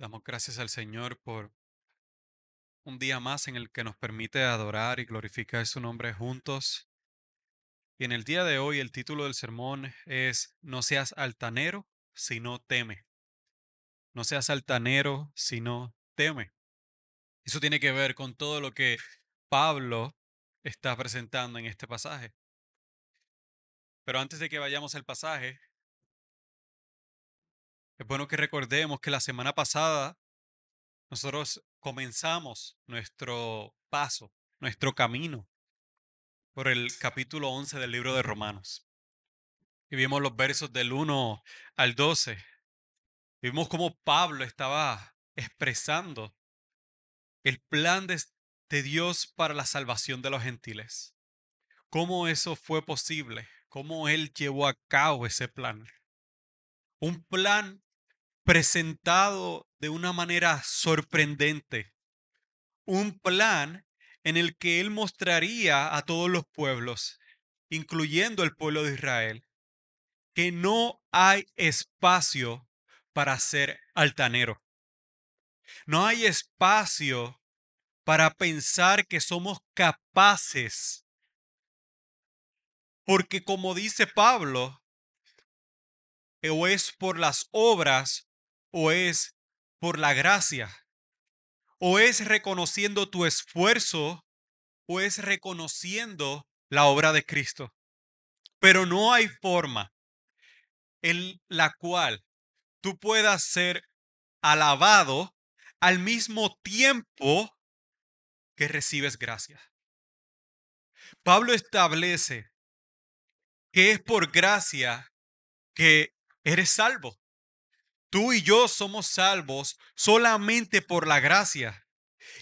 Damos gracias al Señor por un día más en el que nos permite adorar y glorificar su nombre juntos. Y en el día de hoy el título del sermón es No seas altanero, sino teme. No seas altanero, sino teme. Eso tiene que ver con todo lo que Pablo está presentando en este pasaje. Pero antes de que vayamos al pasaje, es bueno que recordemos que la semana pasada nosotros comenzamos nuestro paso, nuestro camino por el capítulo 11 del libro de Romanos. Y vimos los versos del 1 al 12. vimos cómo Pablo estaba expresando el plan de, de Dios para la salvación de los gentiles. Cómo eso fue posible, cómo él llevó a cabo ese plan. Un plan presentado de una manera sorprendente. Un plan en el que él mostraría a todos los pueblos, incluyendo el pueblo de Israel, que no hay espacio para ser altanero. No hay espacio para pensar que somos capaces. Porque como dice Pablo, o es por las obras o es por la gracia, o es reconociendo tu esfuerzo, o es reconociendo la obra de Cristo. Pero no hay forma en la cual tú puedas ser alabado al mismo tiempo que recibes gracia. Pablo establece que es por gracia que eres salvo. Tú y yo somos salvos solamente por la gracia.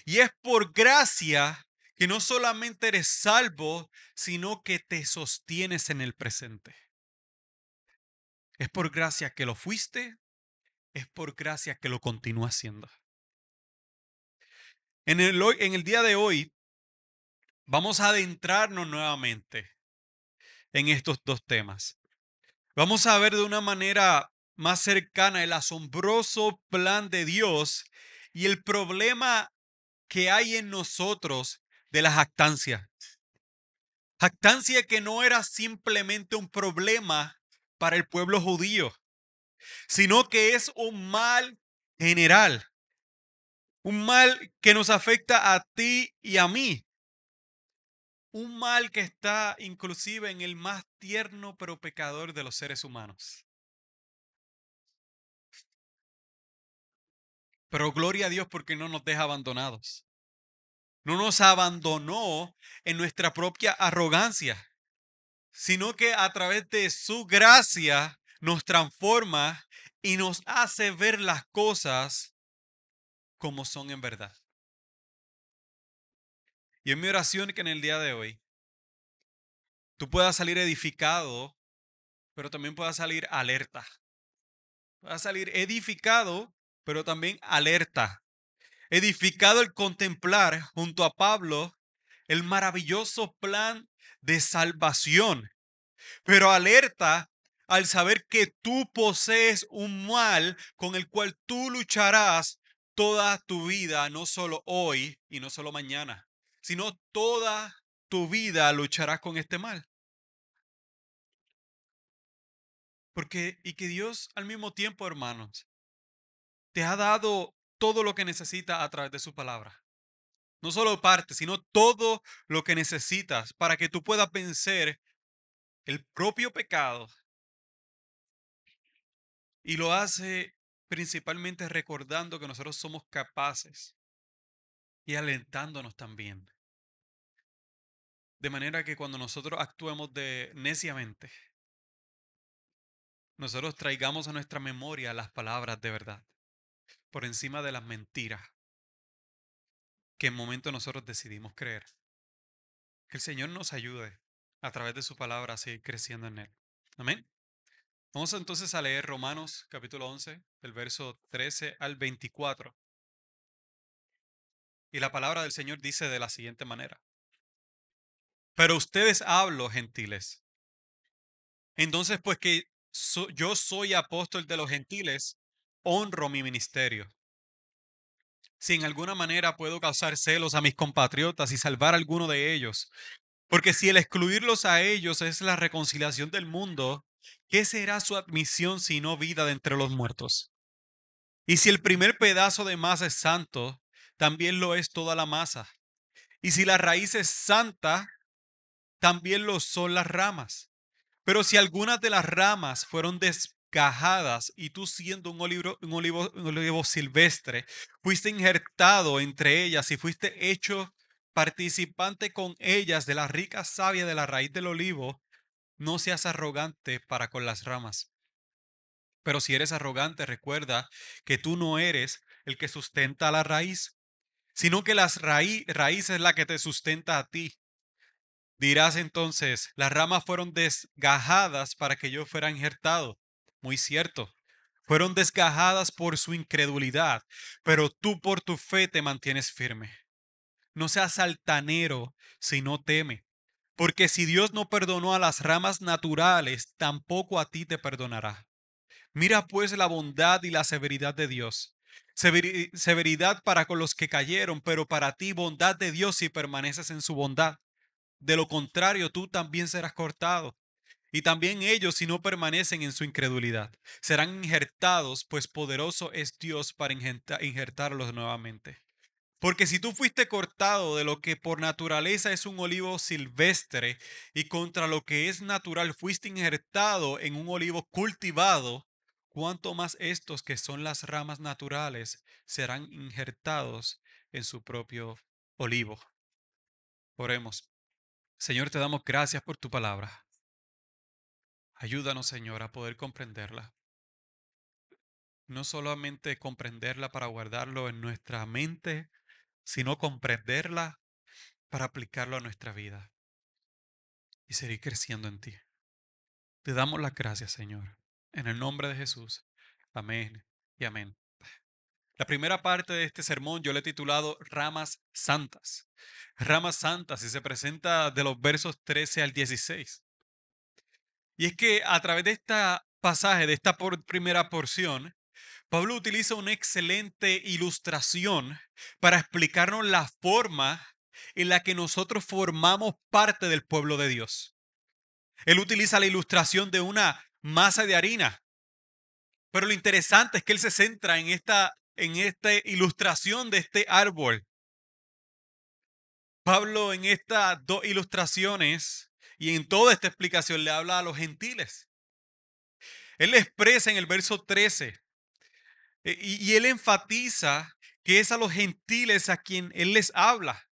Y es por gracia que no solamente eres salvo, sino que te sostienes en el presente. Es por gracia que lo fuiste, es por gracia que lo continúas siendo. En el, en el día de hoy vamos a adentrarnos nuevamente en estos dos temas. Vamos a ver de una manera más cercana el asombroso plan de Dios y el problema que hay en nosotros de la jactancia. Jactancia que no era simplemente un problema para el pueblo judío, sino que es un mal general, un mal que nos afecta a ti y a mí, un mal que está inclusive en el más tierno pero pecador de los seres humanos. Pero gloria a Dios porque no nos deja abandonados. No nos abandonó en nuestra propia arrogancia, sino que a través de su gracia nos transforma y nos hace ver las cosas como son en verdad. Y en mi oración que en el día de hoy tú puedas salir edificado, pero también puedas salir alerta. Puedas salir edificado, pero también alerta. Edificado el contemplar junto a Pablo el maravilloso plan de salvación, pero alerta al saber que tú posees un mal con el cual tú lucharás toda tu vida, no solo hoy y no solo mañana, sino toda tu vida lucharás con este mal. Porque, y que Dios al mismo tiempo, hermanos, te ha dado todo lo que necesitas a través de su palabra. No solo parte, sino todo lo que necesitas para que tú puedas vencer el propio pecado. Y lo hace principalmente recordando que nosotros somos capaces y alentándonos también. De manera que cuando nosotros actuemos de neciamente, nosotros traigamos a nuestra memoria las palabras de verdad por encima de las mentiras que en momento nosotros decidimos creer. Que el Señor nos ayude a través de su palabra a seguir creciendo en Él. Amén. Vamos entonces a leer Romanos capítulo 11, del verso 13 al 24. Y la palabra del Señor dice de la siguiente manera. Pero ustedes hablo, gentiles. Entonces, pues que yo soy apóstol de los gentiles, honro mi ministerio. si en alguna manera puedo causar celos a mis compatriotas y salvar a alguno de ellos. Porque si el excluirlos a ellos es la reconciliación del mundo, ¿qué será su admisión si no vida de entre los muertos? Y si el primer pedazo de masa es santo, también lo es toda la masa. Y si la raíz es santa, también lo son las ramas. Pero si algunas de las ramas fueron y tú siendo un olivo, un olivo, un olivo silvestre, fuiste injertado entre ellas y fuiste hecho participante con ellas de la rica savia de la raíz del olivo, no seas arrogante para con las ramas. Pero si eres arrogante, recuerda que tú no eres el que sustenta la raíz, sino que las raíz, raíz es la que te sustenta a ti. Dirás entonces, las ramas fueron desgajadas para que yo fuera injertado. Muy cierto. Fueron desgajadas por su incredulidad, pero tú por tu fe te mantienes firme. No seas altanero si no teme, porque si Dios no perdonó a las ramas naturales, tampoco a ti te perdonará. Mira pues la bondad y la severidad de Dios. Severidad para con los que cayeron, pero para ti bondad de Dios si permaneces en su bondad. De lo contrario, tú también serás cortado. Y también ellos, si no permanecen en su incredulidad, serán injertados, pues poderoso es Dios para injertarlos nuevamente. Porque si tú fuiste cortado de lo que por naturaleza es un olivo silvestre y contra lo que es natural fuiste injertado en un olivo cultivado, cuánto más estos que son las ramas naturales serán injertados en su propio olivo. Oremos. Señor, te damos gracias por tu palabra. Ayúdanos, Señor, a poder comprenderla. No solamente comprenderla para guardarlo en nuestra mente, sino comprenderla para aplicarlo a nuestra vida y seguir creciendo en ti. Te damos las gracias, Señor, en el nombre de Jesús. Amén y amén. La primera parte de este sermón yo le he titulado Ramas Santas. Ramas Santas y se presenta de los versos 13 al 16. Y es que a través de esta pasaje, de esta primera porción, Pablo utiliza una excelente ilustración para explicarnos la forma en la que nosotros formamos parte del pueblo de Dios. Él utiliza la ilustración de una masa de harina. Pero lo interesante es que él se centra en esta en esta ilustración de este árbol. Pablo en estas dos ilustraciones y en toda esta explicación le habla a los gentiles. Él expresa en el verso 13 eh, y, él enfatiza que es a los gentiles a quien él les habla.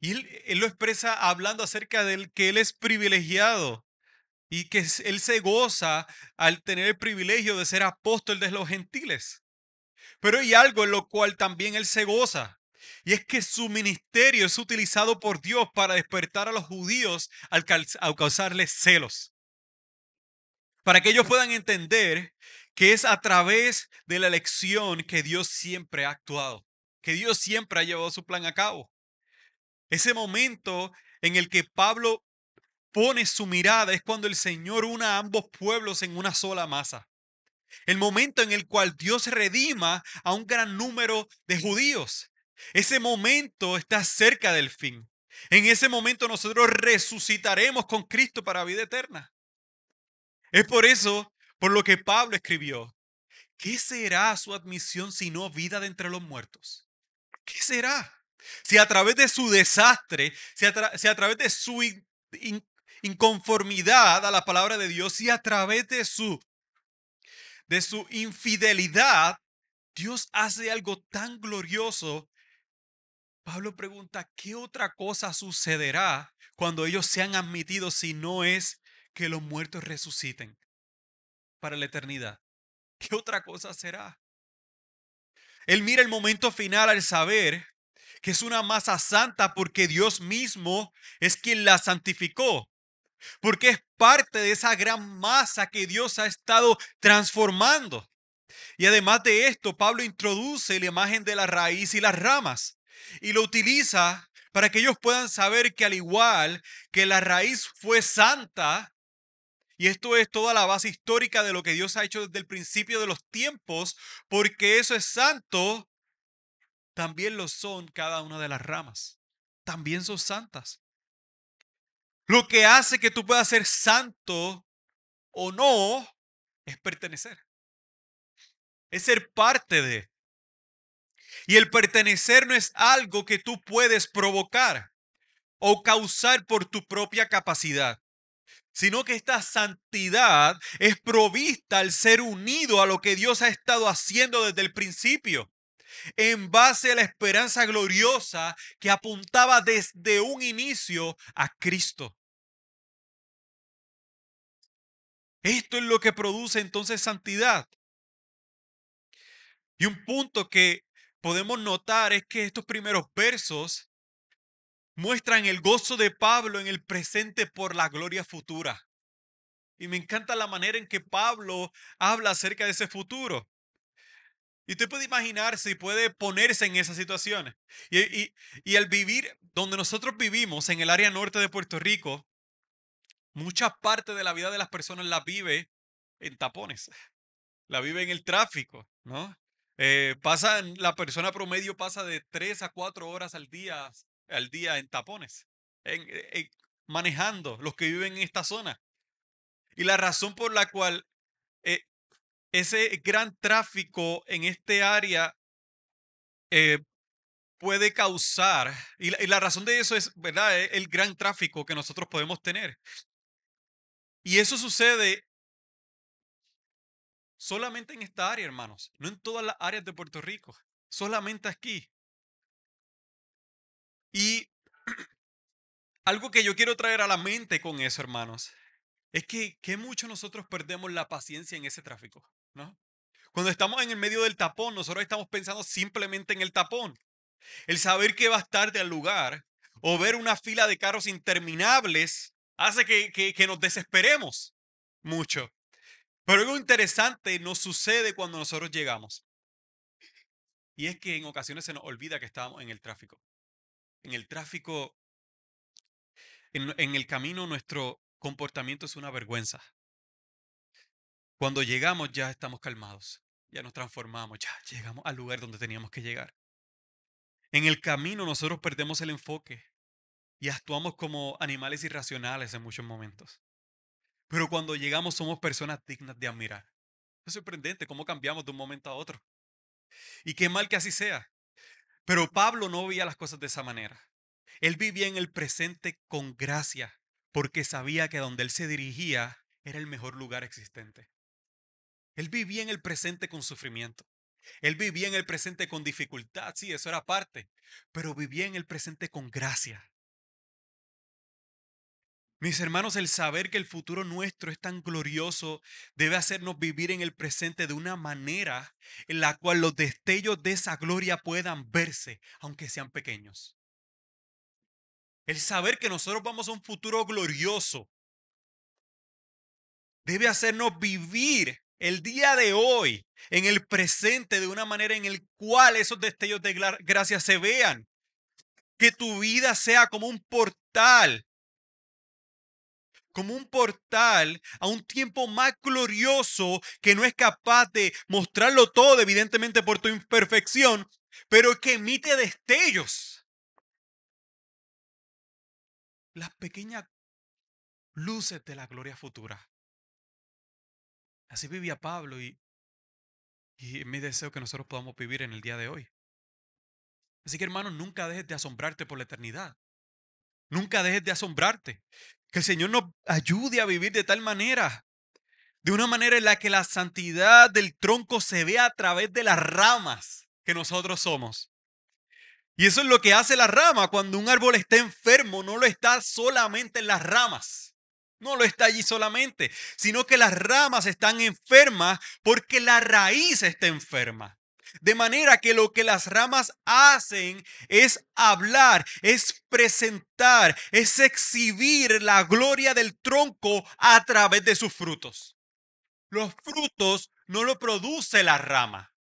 Y él, él, lo expresa hablando acerca de que él es privilegiado y que él se goza al tener el privilegio de ser apóstol de los gentiles. Pero hay algo en lo cual también él se goza. Y es que su ministerio es utilizado por Dios para despertar a los judíos al, causarles celos. Para que ellos puedan entender que es a través de la elección que Dios siempre ha actuado, que Dios siempre ha llevado su plan a cabo. Ese momento en el que Pablo pone su mirada es cuando el Señor una a ambos pueblos en una sola masa el momento en el cual Dios redima a un gran número de judíos. Ese momento está cerca del fin. En ese momento nosotros resucitaremos con Cristo para vida eterna. Es por eso, por lo que Pablo escribió, ¿qué será su admisión si no vida de entre los muertos? ¿Qué será? Si a través de su desastre, si a, través de su inconformidad a la palabra de Dios, si a través de su de su infidelidad, Dios hace algo tan glorioso. Pablo pregunta, ¿qué otra cosa sucederá cuando ellos sean admitidos si no es que los muertos resuciten para la eternidad? ¿Qué otra cosa será? Él mira el momento final al saber que es una masa santa porque Dios mismo es quien la santificó porque es parte de esa gran masa que Dios ha estado transformando. Y además de esto, Pablo introduce la imagen de la raíz y las ramas y lo utiliza para que ellos puedan saber que al igual que la raíz fue santa, y esto es toda la base histórica de lo que Dios ha hecho desde el principio de los tiempos, porque eso es santo, también lo son cada una de las ramas. También son santas. Lo que hace que tú puedas ser santo o no es pertenecer. Es ser parte de. Y el pertenecer no es algo que tú puedes provocar o causar por tu propia capacidad, sino que esta santidad es provista al ser unido a lo que Dios ha estado haciendo desde el principio, en base a la esperanza gloriosa que apuntaba desde un inicio a Cristo. Esto es lo que produce entonces santidad. Y un punto que podemos notar es que estos primeros versos muestran el gozo de Pablo en el presente por la gloria futura. Y me encanta la manera en que Pablo habla acerca de ese futuro. Y usted puede imaginarse y puede ponerse en esas situaciones. Y, y, y al vivir donde nosotros vivimos, en el área norte de Puerto Rico, mucha parte de la vida de las personas la vive en tapones. La vive en el tráfico, ¿no? Eh, la persona promedio pasa de 3 a 4 horas al día, al día en tapones, en, manejando los que viven en esta zona. Y la razón por la cual eh, ese gran tráfico en este área eh, puede causar, y la, y la, razón de eso es, ¿verdad? E, el gran tráfico que nosotros podemos tener. Y eso sucede Solamente en esta área, hermanos, no en todas las áreas de Puerto Rico, solamente aquí. Y algo que yo quiero traer a la mente con eso, hermanos, es que, que mucho nosotros perdemos la paciencia en ese tráfico, ¿no? Cuando estamos en el medio del tapón, nosotros estamos pensando simplemente en el tapón. El saber que va a estar del lugar o ver una fila de carros interminables hace que, que nos desesperemos mucho. Pero algo interesante nos sucede cuando nosotros llegamos. Y es que en ocasiones se nos olvida que estábamos en el tráfico. En el tráfico, en, en el camino, nuestro comportamiento es una vergüenza. Cuando llegamos ya estamos calmados, ya nos transformamos, ya llegamos al lugar donde teníamos que llegar. En el camino nosotros perdemos el enfoque y actuamos como animales irracionales en muchos momentos. Pero cuando llegamos somos personas dignas de admirar. Es sorprendente cómo cambiamos de un momento a otro. Y qué mal que así sea. Pero Pablo no veía las cosas de esa manera. Él vivía en el presente con gracia, porque sabía que donde él se dirigía era el mejor lugar existente. Él vivía en el presente con sufrimiento. Él vivía en el presente con dificultad, sí, eso era parte, pero vivía en el presente con gracia. Mis hermanos, el saber que el futuro nuestro es tan glorioso debe hacernos vivir en el presente de una manera en la cual los destellos de esa gloria puedan verse, aunque sean pequeños. El saber que nosotros vamos a un futuro glorioso debe hacernos vivir el día de hoy en el presente de una manera en la cual esos destellos de gracia se vean. Que tu vida sea como un portal como un portal a un tiempo más glorioso que no es capaz de mostrarlo todo, evidentemente por tu imperfección, pero que emite destellos. Las pequeñas luces de la gloria futura. Así vivía Pablo y, y mi deseo que nosotros podamos vivir en el día de hoy. Así que hermanos, nunca dejes de asombrarte por la eternidad. Nunca dejes de asombrarte. Que el Señor nos ayude a vivir de tal manera, de una manera en la que la santidad del tronco se vea a través de las ramas que nosotros somos. Y eso es lo que hace la rama. Cuando un árbol está enfermo, no lo está solamente en las ramas. No lo está allí solamente, sino que las ramas están enfermas porque la raíz está enferma. De manera que lo que las ramas hacen es hablar, es presentar, es exhibir la gloria del tronco a través de sus frutos. Los frutos no lo produce la rama,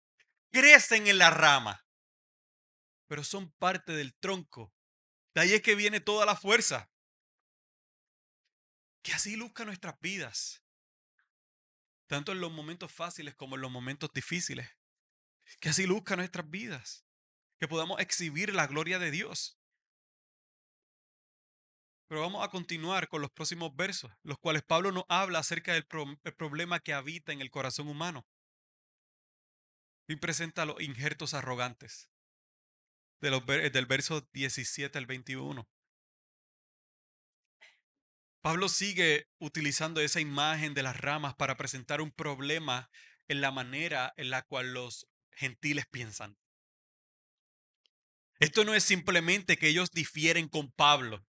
crecen en la rama, pero son parte del tronco. De ahí es que viene toda la fuerza. Que así luzca nuestras vidas, tanto en los momentos fáciles como en los momentos difíciles que así luzca nuestras vidas. que podamos exhibir la gloria de Dios. Pero vamos a continuar con los próximos versos, los cuales Pablo nos habla acerca del problema que habita en el corazón humano. Y presenta los injertos arrogantes del verso 17 al 21. Pablo sigue utilizando esa imagen de las ramas para presentar un problema en la manera en la cual los gentiles piensan. Esto no es simplemente que ellos difieren con Pablo.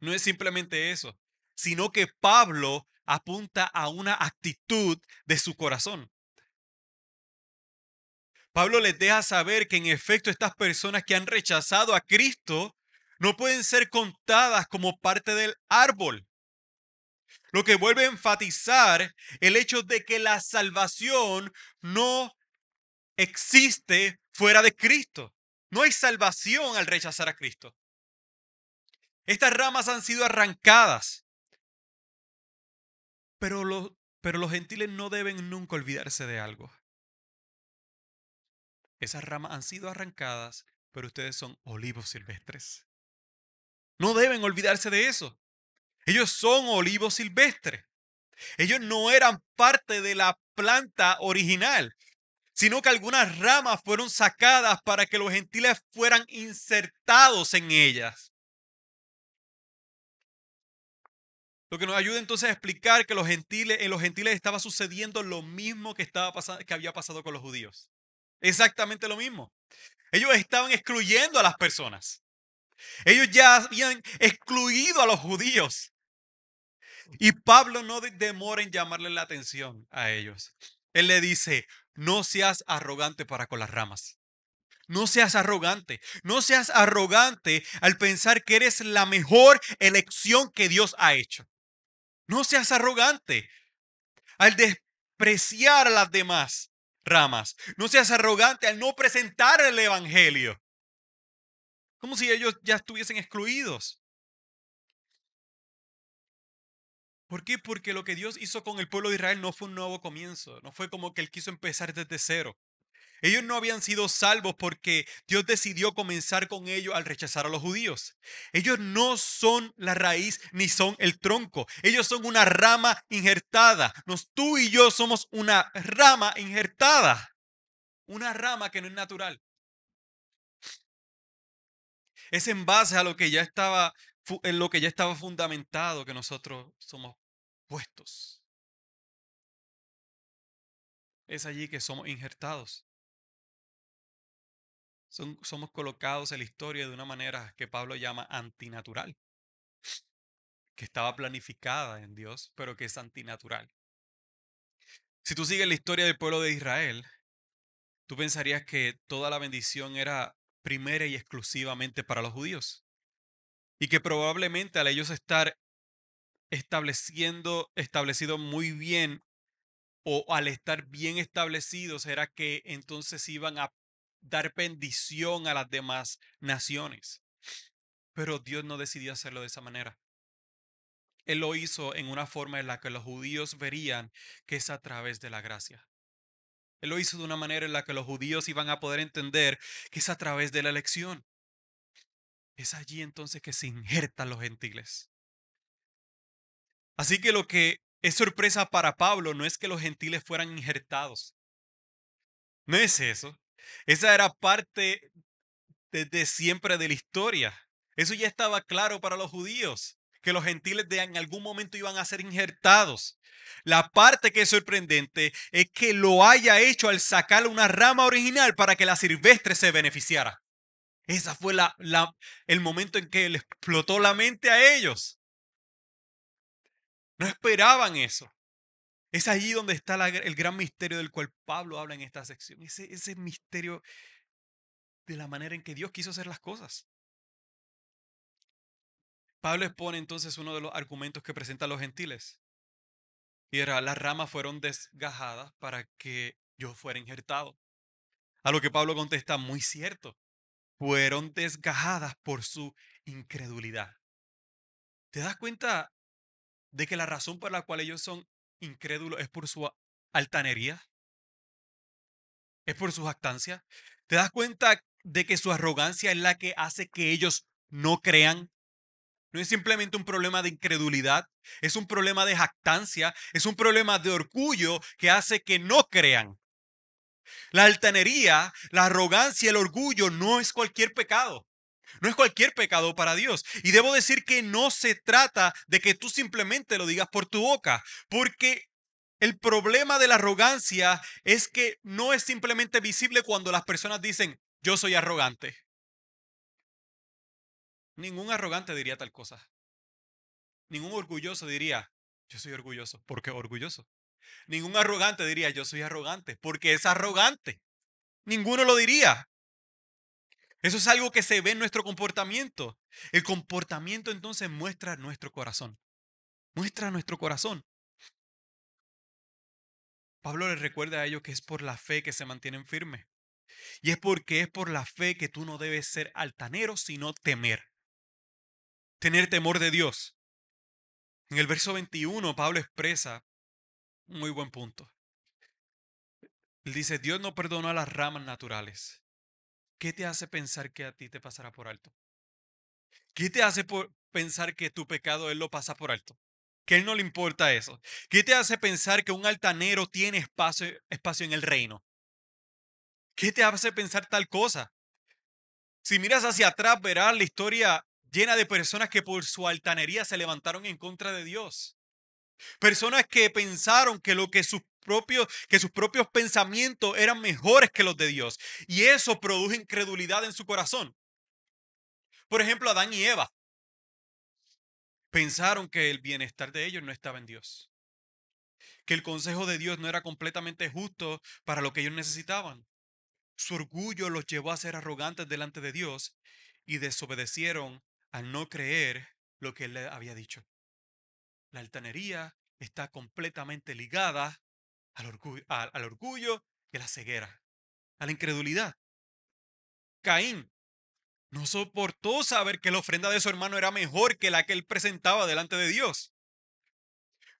No es simplemente eso, sino que Pablo apunta a una actitud de su corazón. Pablo les deja saber que en efecto estas personas que han rechazado a Cristo no pueden ser contadas como parte del árbol. Lo que vuelve a enfatizar el hecho de que la salvación no existe fuera de Cristo. No hay salvación al rechazar a Cristo. Estas ramas han sido arrancadas. Pero los, pero los gentiles no deben nunca olvidarse de algo. Esas ramas han sido arrancadas, pero ustedes son olivos silvestres. No deben olvidarse de eso. Ellos son olivos silvestres. Ellos no eran parte de la planta original, sino que algunas ramas fueron sacadas para que los gentiles fueran insertados en ellas. Lo que nos ayuda entonces a explicar que los gentiles, en los gentiles estaba sucediendo lo mismo que, estaba pasando, que había pasado con los judíos. Exactamente lo mismo. Ellos estaban excluyendo a las personas. Ellos ya habían excluido a los judíos. Y Pablo no demora en llamarle la atención a ellos. Él le dice, no seas arrogante para con las ramas. No seas arrogante. No seas arrogante al pensar que eres la mejor elección que Dios ha hecho. No seas arrogante al despreciar a las demás ramas. No seas arrogante al no presentar el Evangelio. Como si ellos ya estuviesen excluidos. ¿Por qué? Porque lo que Dios hizo con el pueblo de Israel no fue un nuevo comienzo, no fue como que Él quiso empezar desde cero. Ellos no habían sido salvos porque Dios decidió comenzar con ellos al rechazar a los judíos. Ellos no son la raíz ni son el tronco. Ellos son una rama injertada. Nos, tú y yo somos una rama injertada. Una rama que no es natural. Es en base a lo que ya estaba, en lo que ya estaba fundamentado que nosotros somos puestos. Es allí que somos injertados somos colocados en la historia de una manera que Pablo llama antinatural, que estaba planificada en Dios, pero que es antinatural. Si tú sigues la historia del pueblo de Israel, tú pensarías que toda la bendición era primera y exclusivamente para los judíos. Y que probablemente al ellos estar estableciendo, establecido muy bien o al estar bien establecidos era que entonces iban a dar bendición a las demás naciones. Pero Dios no decidió hacerlo de esa manera. Él lo hizo en una forma en la que los judíos verían que es a través de la gracia. Él lo hizo de una manera en la que los judíos iban a poder entender que es a través de la elección. Es allí entonces que se injertan los gentiles. Así que lo que es sorpresa para Pablo no es que los gentiles fueran injertados. No es eso. Esa era parte desde siempre de la historia. Eso ya estaba claro para los judíos, que los gentiles de en algún momento iban a ser injertados. La parte que es sorprendente es que lo haya hecho al sacar una rama original para que la silvestre se beneficiara. Esa fue la, el momento en que le explotó la mente a ellos. No esperaban eso. Es allí donde está el gran misterio del cual Pablo habla en esta sección. Ese, ese misterio de la manera en que Dios quiso hacer las cosas. Pablo expone entonces uno de los argumentos que presentan los gentiles. Y era, las ramas fueron desgajadas para que yo fuera injertado. A lo que Pablo contesta, muy cierto, fueron desgajadas por su incredulidad. ¿Te das cuenta de que la razón por la cual ellos son incrédulo es por su altanería, es por su jactancia. ¿Te das cuenta de que su arrogancia es la que hace que ellos no crean. No es simplemente un problema de incredulidad, es un problema de jactancia, es un problema de orgullo que hace que no crean. La altanería, la arrogancia, el orgullo no es cualquier pecado. No es cualquier pecado para Dios. Y debo decir que no se trata de que tú simplemente lo digas por tu boca, porque el problema de la arrogancia es que no es simplemente visible cuando las personas dicen, yo soy arrogante. Ningún arrogante diría tal cosa. Ningún orgulloso diría, yo soy orgulloso. ¿Por qué orgulloso? Ningún arrogante diría, yo soy arrogante, porque es arrogante. Ninguno lo diría. Eso es algo que se ve en nuestro comportamiento. El comportamiento entonces muestra nuestro corazón. Muestra nuestro corazón. Pablo les recuerda a ellos que es por la fe que se mantienen firmes. Y es porque es por la fe que tú no debes ser altanero, sino temer. Tener temor de Dios. En el verso 21, Pablo expresa muy buen punto. Dice, Dios no perdonó a las ramas naturales. ¿Qué te hace pensar que a ti te pasará por alto? ¿Qué te hace pensar que tu pecado Él lo pasa por alto? Que Él no le importa eso. ¿Qué te hace pensar que un altanero tiene espacio, espacio en el reino? ¿Qué te hace pensar tal cosa? Si miras hacia atrás, verás la historia llena de personas que por su altanería se levantaron en contra de Dios. Personas que pensaron que lo que sus propios que sus propios pensamientos eran mejores que los de Dios y eso produjo incredulidad en su corazón. Por ejemplo, Adán y Eva pensaron que el bienestar de ellos no estaba en Dios. Que el consejo de Dios no era completamente justo para lo que ellos necesitaban. Su orgullo los llevó a ser arrogantes delante de Dios y desobedecieron al no creer lo que Él le había dicho. La altanería está completamente ligada al orgullo, al, orgullo y a la ceguera, a la incredulidad. Caín no soportó saber que la ofrenda de su hermano era mejor que la que él presentaba delante de Dios.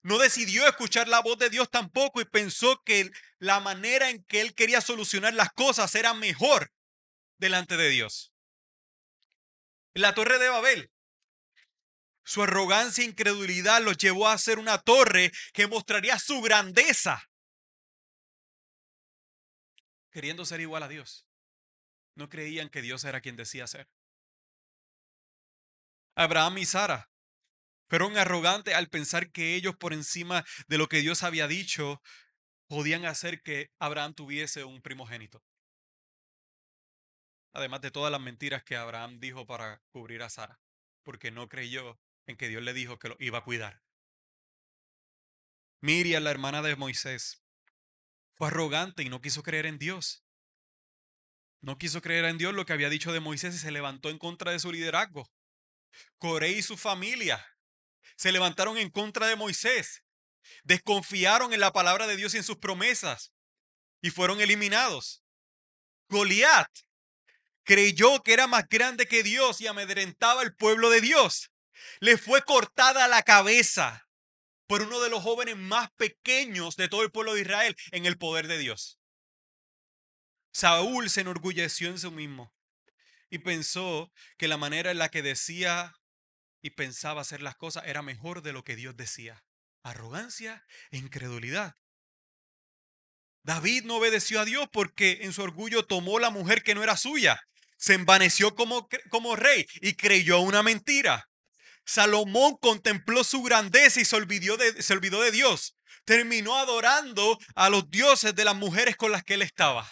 No decidió escuchar la voz de Dios tampoco y pensó que la manera en que él quería solucionar las cosas era mejor delante de Dios. la torre de Babel, su arrogancia e incredulidad los llevó a hacer una torre que mostraría su grandeza. Queriendo ser igual a Dios. No creían que Dios era quien decía ser. Abraham y Sara fueron arrogantes al pensar que ellos por encima de lo que Dios había dicho podían hacer que Abraham tuviese un primogénito. Además de todas las mentiras que Abraham dijo para cubrir a Sara, porque no creyó en que Dios le dijo que lo iba a cuidar. Miriam, la hermana de Moisés, fue arrogante y no quiso creer en Dios. No quiso creer en Dios lo que había dicho de Moisés y se levantó en contra de su liderazgo. Coré y su familia se levantaron en contra de Moisés. Desconfiaron en la palabra de Dios y en sus promesas y fueron eliminados. Goliat creyó que era más grande que Dios y amedrentaba al pueblo de Dios le fue cortada la cabeza por uno de los jóvenes más pequeños de todo el pueblo de Israel en el poder de Dios. Saúl se enorgulleció en sí mismo y pensó que la manera en la que decía y pensaba hacer las cosas era mejor de lo que Dios decía. Arrogancia e incredulidad. David no obedeció a Dios porque en su orgullo tomó la mujer que no era suya, se envaneció como, como rey y creyó una mentira. Salomón contempló su grandeza y se olvidó, de, se olvidó de Dios. Terminó adorando a los dioses de las mujeres con las que él estaba.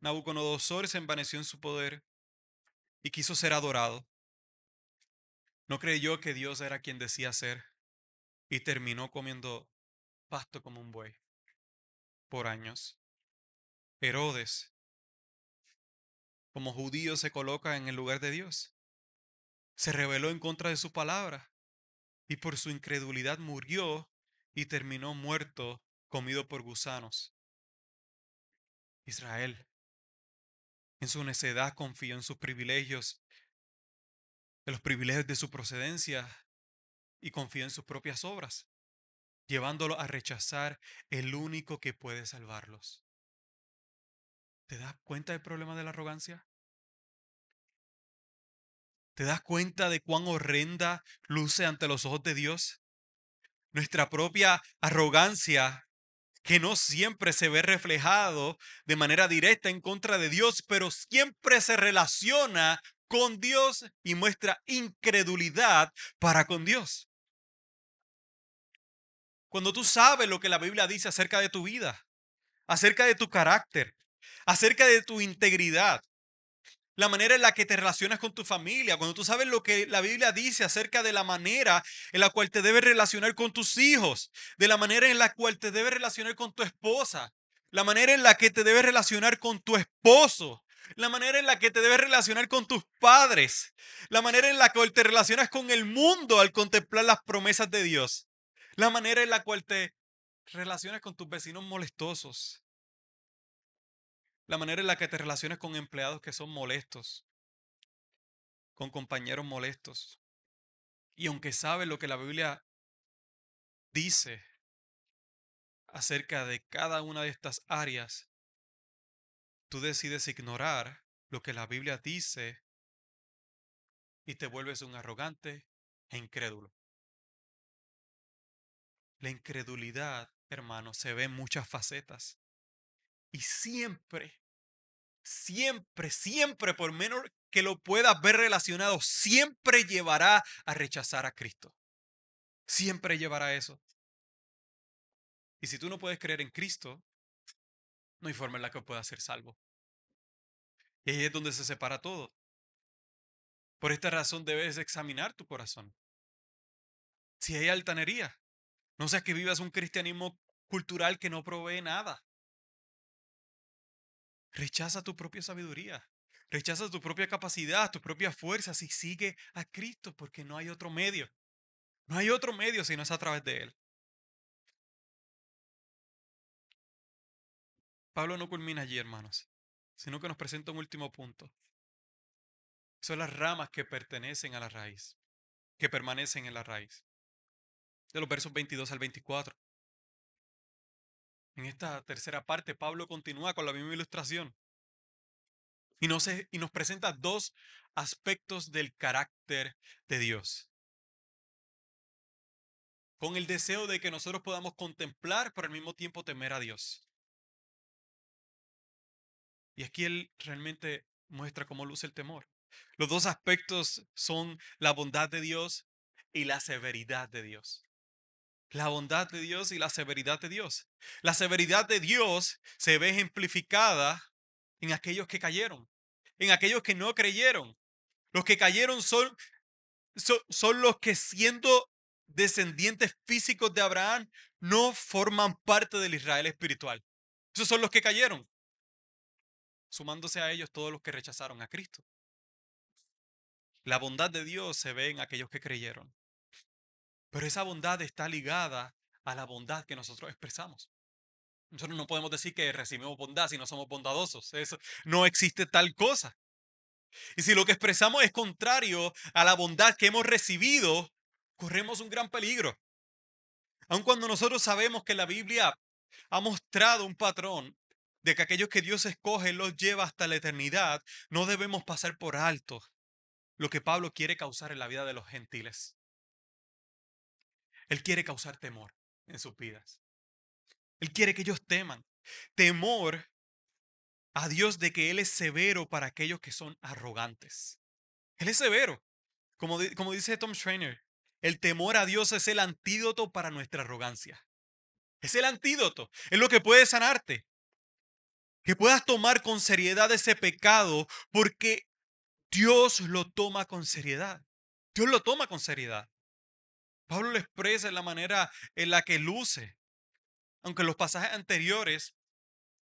Nabucodonosor se envaneció en su poder y quiso ser adorado. No creyó que Dios era quien decía ser y terminó comiendo pasto como un buey por años. Herodes, como judío, se coloca en el lugar de Dios se rebeló en contra de su palabra y por su incredulidad murió y terminó muerto, comido por gusanos. Israel, en su necedad confió en sus privilegios, en los privilegios de su procedencia y confió en sus propias obras, llevándolo a rechazar el único que puede salvarlos. ¿Te das cuenta del problema de la arrogancia? ¿Te das cuenta de cuán horrenda luce ante los ojos de Dios? Nuestra propia arrogancia que no siempre se ve reflejado de manera directa en contra de Dios, pero siempre se relaciona con Dios y muestra incredulidad para con Dios. Cuando tú sabes lo que la Biblia dice acerca de tu vida, acerca de tu carácter, acerca de tu integridad, la manera en la que te relacionas con tu familia, cuando tú sabes lo que la Biblia dice acerca de la manera en la cual te debes relacionar con tus hijos, de la manera en la cual te debes relacionar con tu esposa, la manera en la que te debes relacionar con tu esposo, la manera en la que te debes relacionar con tus padres, la manera en la cual te relacionas con el mundo al contemplar las promesas de Dios, la manera en la cual te relacionas con tus vecinos molestosos, la manera en la que te relacionas con empleados que son molestos, con compañeros molestos. Y aunque sabes lo que la Biblia dice acerca de cada una de estas áreas, tú decides ignorar lo que la Biblia dice y te vuelves un arrogante e incrédulo. La incredulidad, hermano, se ve en muchas facetas. Y siempre, siempre, siempre, por menos que lo puedas ver relacionado, siempre llevará a rechazar a Cristo. Siempre llevará eso. Y si tú no puedes creer en Cristo, no hay forma en la que puedas ser salvo. Y ahí es donde se separa todo. Por esta razón debes examinar tu corazón. Si hay altanería, no sea que vivas un cristianismo cultural que no provee nada. Rechaza tu propia sabiduría. Rechaza tu propia capacidad, tus propias fuerzas y sigue a Cristo porque no hay otro medio. No hay otro medio si no es a través de Él. Pablo no culmina allí, hermanos, sino que nos presenta un último punto. Son las ramas que pertenecen a la raíz, que permanecen en la raíz. De los versos 22 al 24. En esta tercera parte, Pablo continúa con la misma ilustración y nos, presenta dos aspectos del carácter de Dios. Con el deseo de que nosotros podamos contemplar, pero al mismo tiempo temer a Dios. Y aquí él realmente muestra cómo luce el temor. Los dos aspectos son la bondad de Dios y la severidad de Dios la bondad de Dios y la severidad de Dios. La severidad de Dios se ve ejemplificada en aquellos que cayeron, en aquellos que no creyeron. Los que cayeron son, son, los que siendo descendientes físicos de Abraham no forman parte del Israel espiritual. Esos son los que cayeron, sumándose a ellos todos los que rechazaron a Cristo. La bondad de Dios se ve en aquellos que creyeron. Pero esa bondad está ligada a la bondad que nosotros expresamos. Nosotros no podemos decir que recibimos bondad si no somos bondadosos. Eso, no existe tal cosa. Y si lo que expresamos es contrario a la bondad que hemos recibido, corremos un gran peligro. Aun cuando nosotros sabemos que la Biblia ha mostrado un patrón de que aquellos que Dios escoge los lleva hasta la eternidad, no debemos pasar por alto lo que Pablo quiere causar en la vida de los gentiles. Él quiere causar temor en sus vidas. Él quiere que ellos teman. Temor a Dios de que Él es severo para aquellos que son arrogantes. Él es severo. Como, como dice Tom Schreiner, el temor a Dios es el antídoto para nuestra arrogancia. Es el antídoto. Es lo que puede sanarte. Que puedas tomar con seriedad ese pecado porque Dios lo toma con seriedad. Dios lo toma con seriedad. Pablo lo expresa en la manera en la que luce. Aunque en los pasajes anteriores,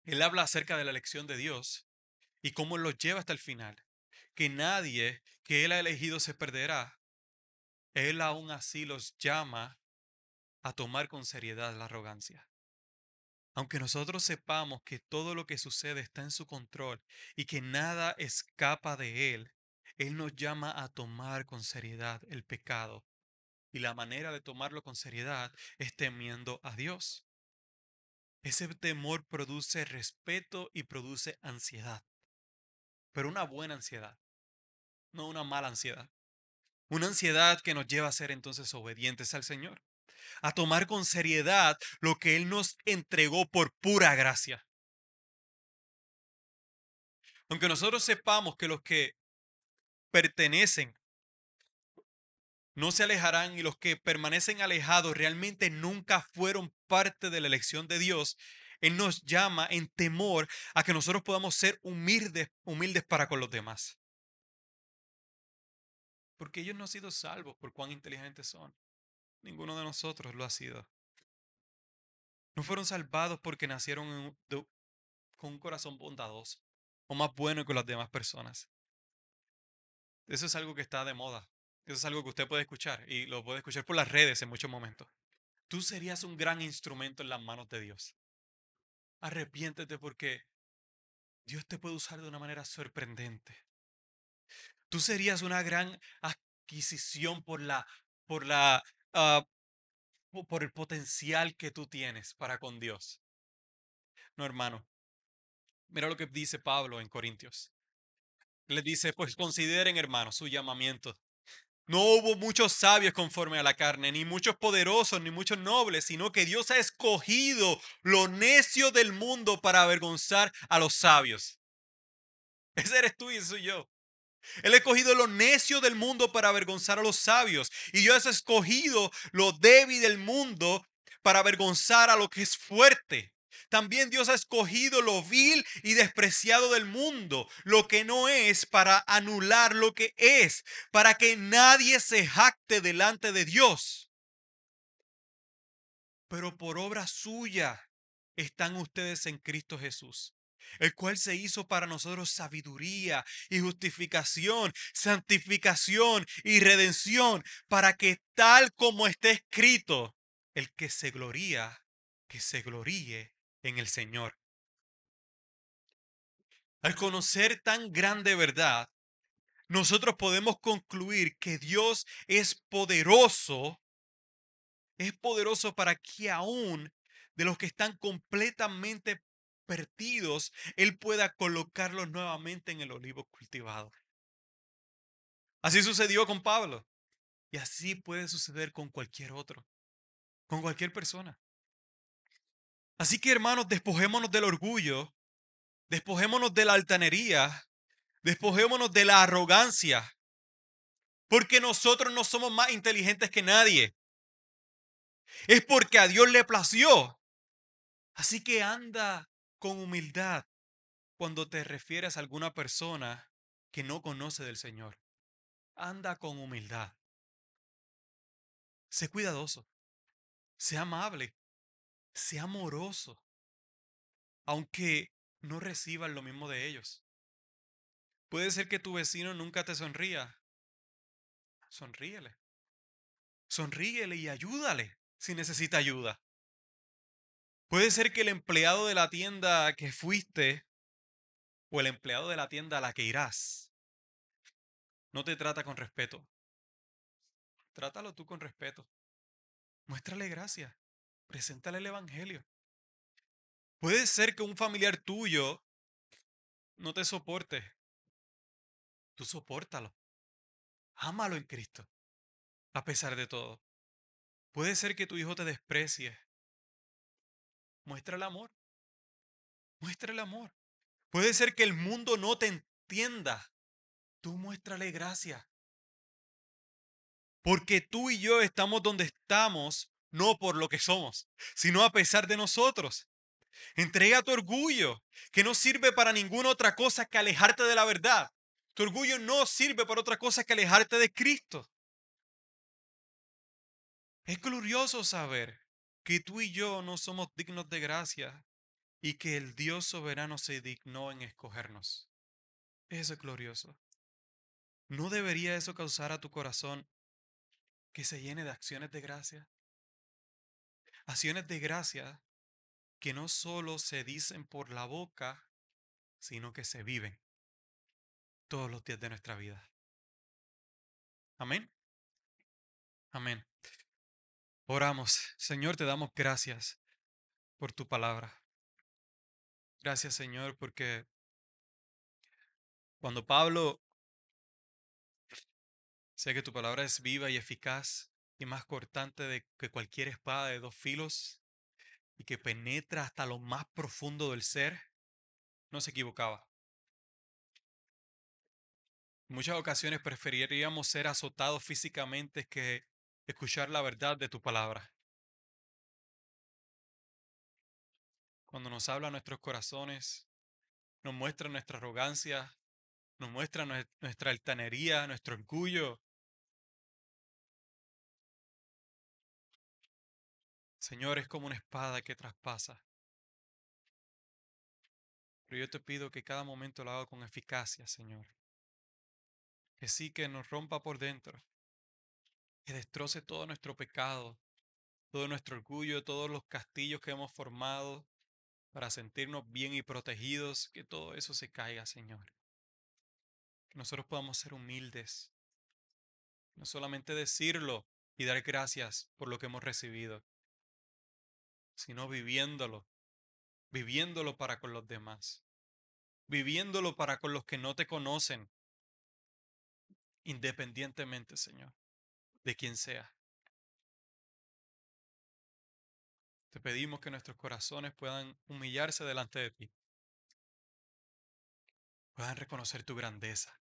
él habla acerca de la elección de Dios y cómo lo lleva hasta el final. Que nadie que él ha elegido se perderá. Él aún así los llama a tomar con seriedad la arrogancia. Aunque nosotros sepamos que todo lo que sucede está en su control y que nada escapa de Él, Él nos llama a tomar con seriedad el pecado y la manera de tomarlo con seriedad es temiendo a Dios. Ese temor produce respeto y produce ansiedad. Pero una buena ansiedad, no una mala ansiedad. Una ansiedad que nos lleva a ser entonces obedientes al Señor, a tomar con seriedad lo que Él nos entregó por pura gracia. Aunque nosotros sepamos que los que pertenecen no se alejarán y los que permanecen alejados realmente nunca fueron parte de la elección de Dios, Él nos llama en temor a que nosotros podamos ser humildes, humildes para con los demás. Porque ellos no han sido salvos por cuán inteligentes son. Ninguno de nosotros lo ha sido. No fueron salvados porque nacieron con un corazón bondadoso o más bueno que las demás personas. Eso es algo que está de moda. Eso es algo que usted puede escuchar y lo puede escuchar por las redes en muchos momentos. Tú serías un gran instrumento en las manos de Dios. Arrepiéntete porque Dios te puede usar de una manera sorprendente. Tú serías una gran adquisición por la, por la, ah, por el potencial que tú tienes para con Dios. No, hermano. Mira lo que dice Pablo en Corintios. Le dice, pues consideren, hermano, su llamamiento. No hubo muchos sabios conforme a la carne, ni muchos poderosos, ni muchos nobles, sino que Dios ha escogido lo necio del mundo para avergonzar a los sabios. Ese eres tú y soy yo. Él ha escogido lo necio del mundo para avergonzar a los sabios. Y Dios ha escogido lo débil del mundo para avergonzar a lo que es fuerte. También Dios ha escogido lo vil y despreciado del mundo, lo que no es, para anular lo que es, para que nadie se jacte delante de Dios. Pero por obra suya están ustedes en Cristo Jesús el cual se hizo para nosotros sabiduría y justificación, santificación y redención, para que tal como está escrito, el que se gloría, que se gloríe en el Señor. Al conocer tan grande verdad, nosotros podemos concluir que Dios es poderoso, es poderoso para que aún de los que están completamente perdidos, Él pueda colocarlos nuevamente en el olivo cultivado. Así sucedió con Pablo. Y así puede suceder con cualquier otro, con cualquier persona. Así que hermanos, despojémonos del orgullo, despojémonos de la altanería, despojémonos de la arrogancia, porque nosotros no somos más inteligentes que nadie. Es porque a Dios le plació. Así que anda con humildad cuando te refieres a alguna persona que no conoce del Señor. Anda con humildad. Sé cuidadoso. Sé amable sea amoroso, aunque no reciban lo mismo de ellos. Puede ser que tu vecino nunca te sonría. Sonríele. Sonríele y ayúdale si necesita ayuda. Puede ser que el empleado de la tienda que fuiste o el empleado de la tienda a la que irás no te trata con respeto. Trátalo tú con respeto. Muéstrale gracia. Preséntale el Evangelio. Puede ser que un familiar tuyo no te soporte. Tú soportalo. Ámalo en Cristo, a pesar de todo. Puede ser que tu hijo te desprecie. Muestra el amor. Muestra el amor. Puede ser que el mundo no te entienda. Tú muéstrale gracia. Porque tú y yo estamos donde estamos no por lo que somos, sino a pesar de nosotros. Entrega tu orgullo, que no sirve para ninguna otra cosa que alejarte de la verdad. Tu orgullo no sirve para otra cosa que alejarte de Cristo. Es glorioso saber que tú y yo no somos dignos de gracia y que el Dios soberano se dignó en escogernos. Eso es glorioso. ¿No debería eso causar a tu corazón que se llene de acciones de gracia? Acciones de gracia que no solo se dicen por la boca, sino que se viven todos los días de nuestra vida. Amén. Amén. Oramos. Señor, te damos gracias por tu palabra. Gracias, Señor, porque cuando Pablo sé que tu palabra es viva y eficaz y más cortante de que cualquier espada de dos filos y que penetra hasta lo más profundo del ser, no se equivocaba. En muchas ocasiones preferiríamos ser azotados físicamente que escuchar la verdad de tu palabra. Cuando nos habla a nuestros corazones, nos muestra nuestra arrogancia, nos muestra nuestra altanería, nuestro orgullo. Señor, es como una espada que traspasa. Pero yo te pido que cada momento lo haga con eficacia, Señor. Que sí que nos rompa por dentro. Que destroce todo nuestro pecado, todo nuestro orgullo, todos los castillos que hemos formado para sentirnos bien y protegidos. Que todo eso se caiga, Señor. Que nosotros podamos ser humildes. No solamente decirlo y dar gracias por lo que hemos recibido, sino viviéndolo viviéndolo para con los demás, viviéndolo para con los que no te conocen, independientemente, Señor, de quien sea. Te pedimos que nuestros corazones puedan humillarse delante de ti, puedan reconocer tu grandeza,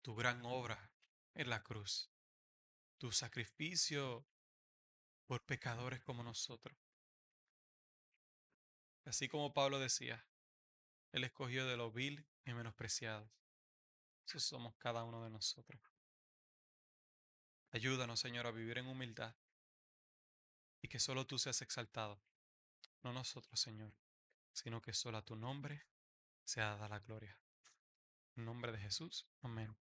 tu gran obra en la cruz, tu sacrificio por pecadores como nosotros. Así como Pablo decía, Él escogió de lo vil y menospreciado. Eso somos cada uno de nosotros. Ayúdanos, Señor, a vivir en humildad y que solo tú seas exaltado, no nosotros, Señor, sino que solo a tu nombre sea dada la gloria. En nombre de Jesús, amén.